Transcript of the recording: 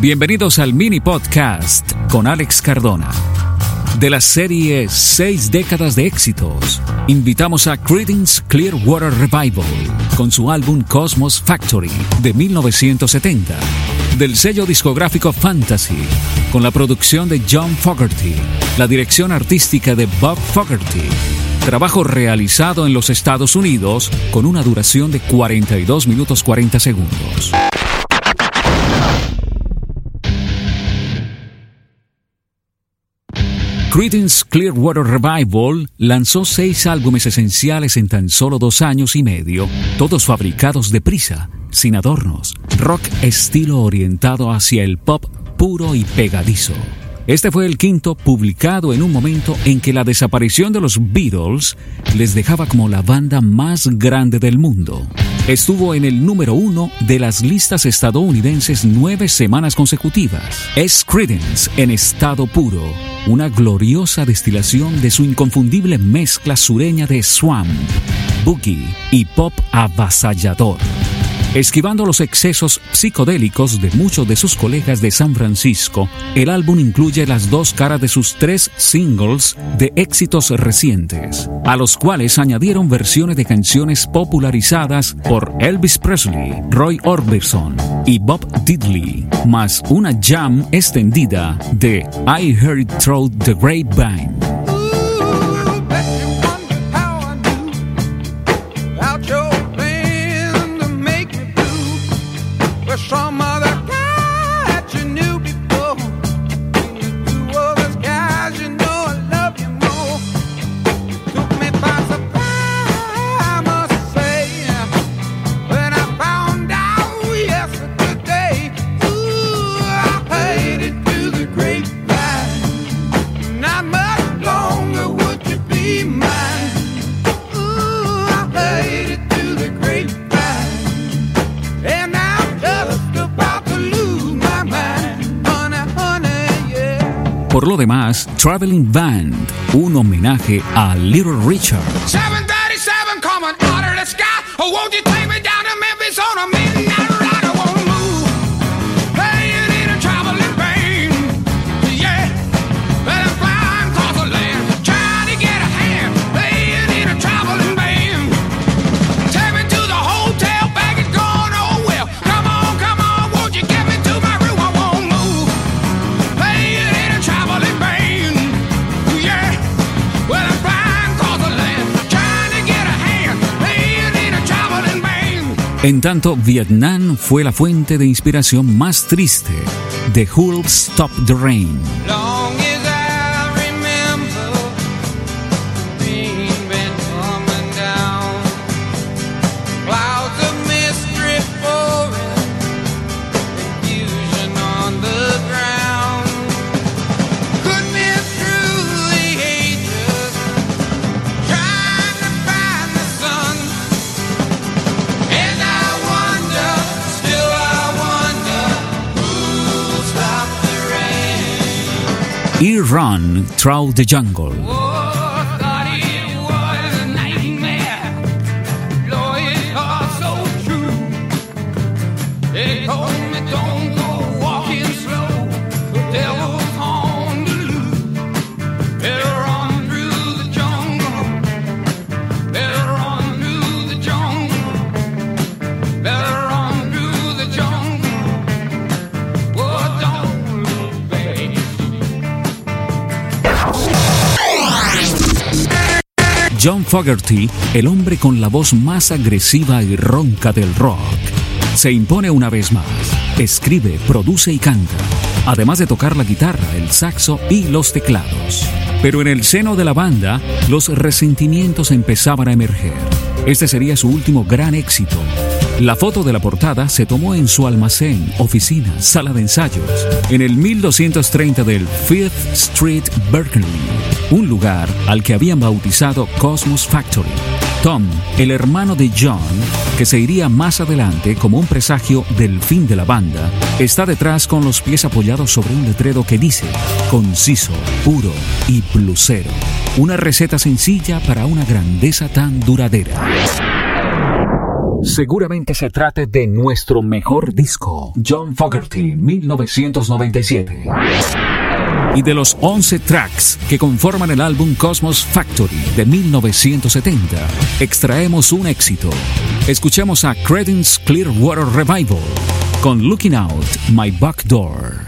Bienvenidos al mini podcast con Alex Cardona. De la serie Seis décadas de éxitos, invitamos a Creedence Clearwater Revival con su álbum Cosmos Factory de 1970, del sello discográfico Fantasy, con la producción de John Fogerty, la dirección artística de Bob Fogerty, trabajo realizado en los Estados Unidos con una duración de 42 minutos 40 segundos. Creedence Clearwater Revival lanzó seis álbumes esenciales en tan solo dos años y medio, todos fabricados deprisa, sin adornos, rock estilo orientado hacia el pop puro y pegadizo. Este fue el quinto publicado en un momento en que la desaparición de los Beatles les dejaba como la banda más grande del mundo. Estuvo en el número uno de las listas estadounidenses nueve semanas consecutivas. Es Creedence en estado puro, una gloriosa destilación de su inconfundible mezcla sureña de swamp, boogie y pop avasallador esquivando los excesos psicodélicos de muchos de sus colegas de San Francisco, el álbum incluye las dos caras de sus tres singles de éxitos recientes, a los cuales añadieron versiones de canciones popularizadas por Elvis Presley, Roy Orbison y Bob Diddley, más una jam extendida de I Heard Through the Grapevine. trauma. Por lo demás, Traveling Band, un homenaje a Little Richard. 737 coming En tanto, Vietnam fue la fuente de inspiración más triste de Who'll Stop the Rain. Rain. y Run Through the Jungle. John Fogerty, el hombre con la voz más agresiva y ronca del rock, se impone una vez más. Escribe, produce y canta, además de tocar la guitarra, el saxo y los teclados. Pero en el seno de la banda, los resentimientos empezaban a emerger. Este sería su último gran éxito. La foto de la portada se tomó en su almacén, oficina, sala de ensayos, en el 1230 del Fifth Street, Berkeley, un lugar al que habían bautizado Cosmos Factory. Tom, el hermano de John, que se iría más adelante como un presagio del fin de la banda, está detrás con los pies apoyados sobre un letrero que dice conciso, puro y plusero. Una receta sencilla para una grandeza tan duradera. Seguramente se trate de nuestro mejor disco, John Fogerty, 1997. Y de los 11 tracks que conforman el álbum Cosmos Factory de 1970, extraemos un éxito. Escuchamos a Credence Clearwater Revival con Looking Out My Back Door.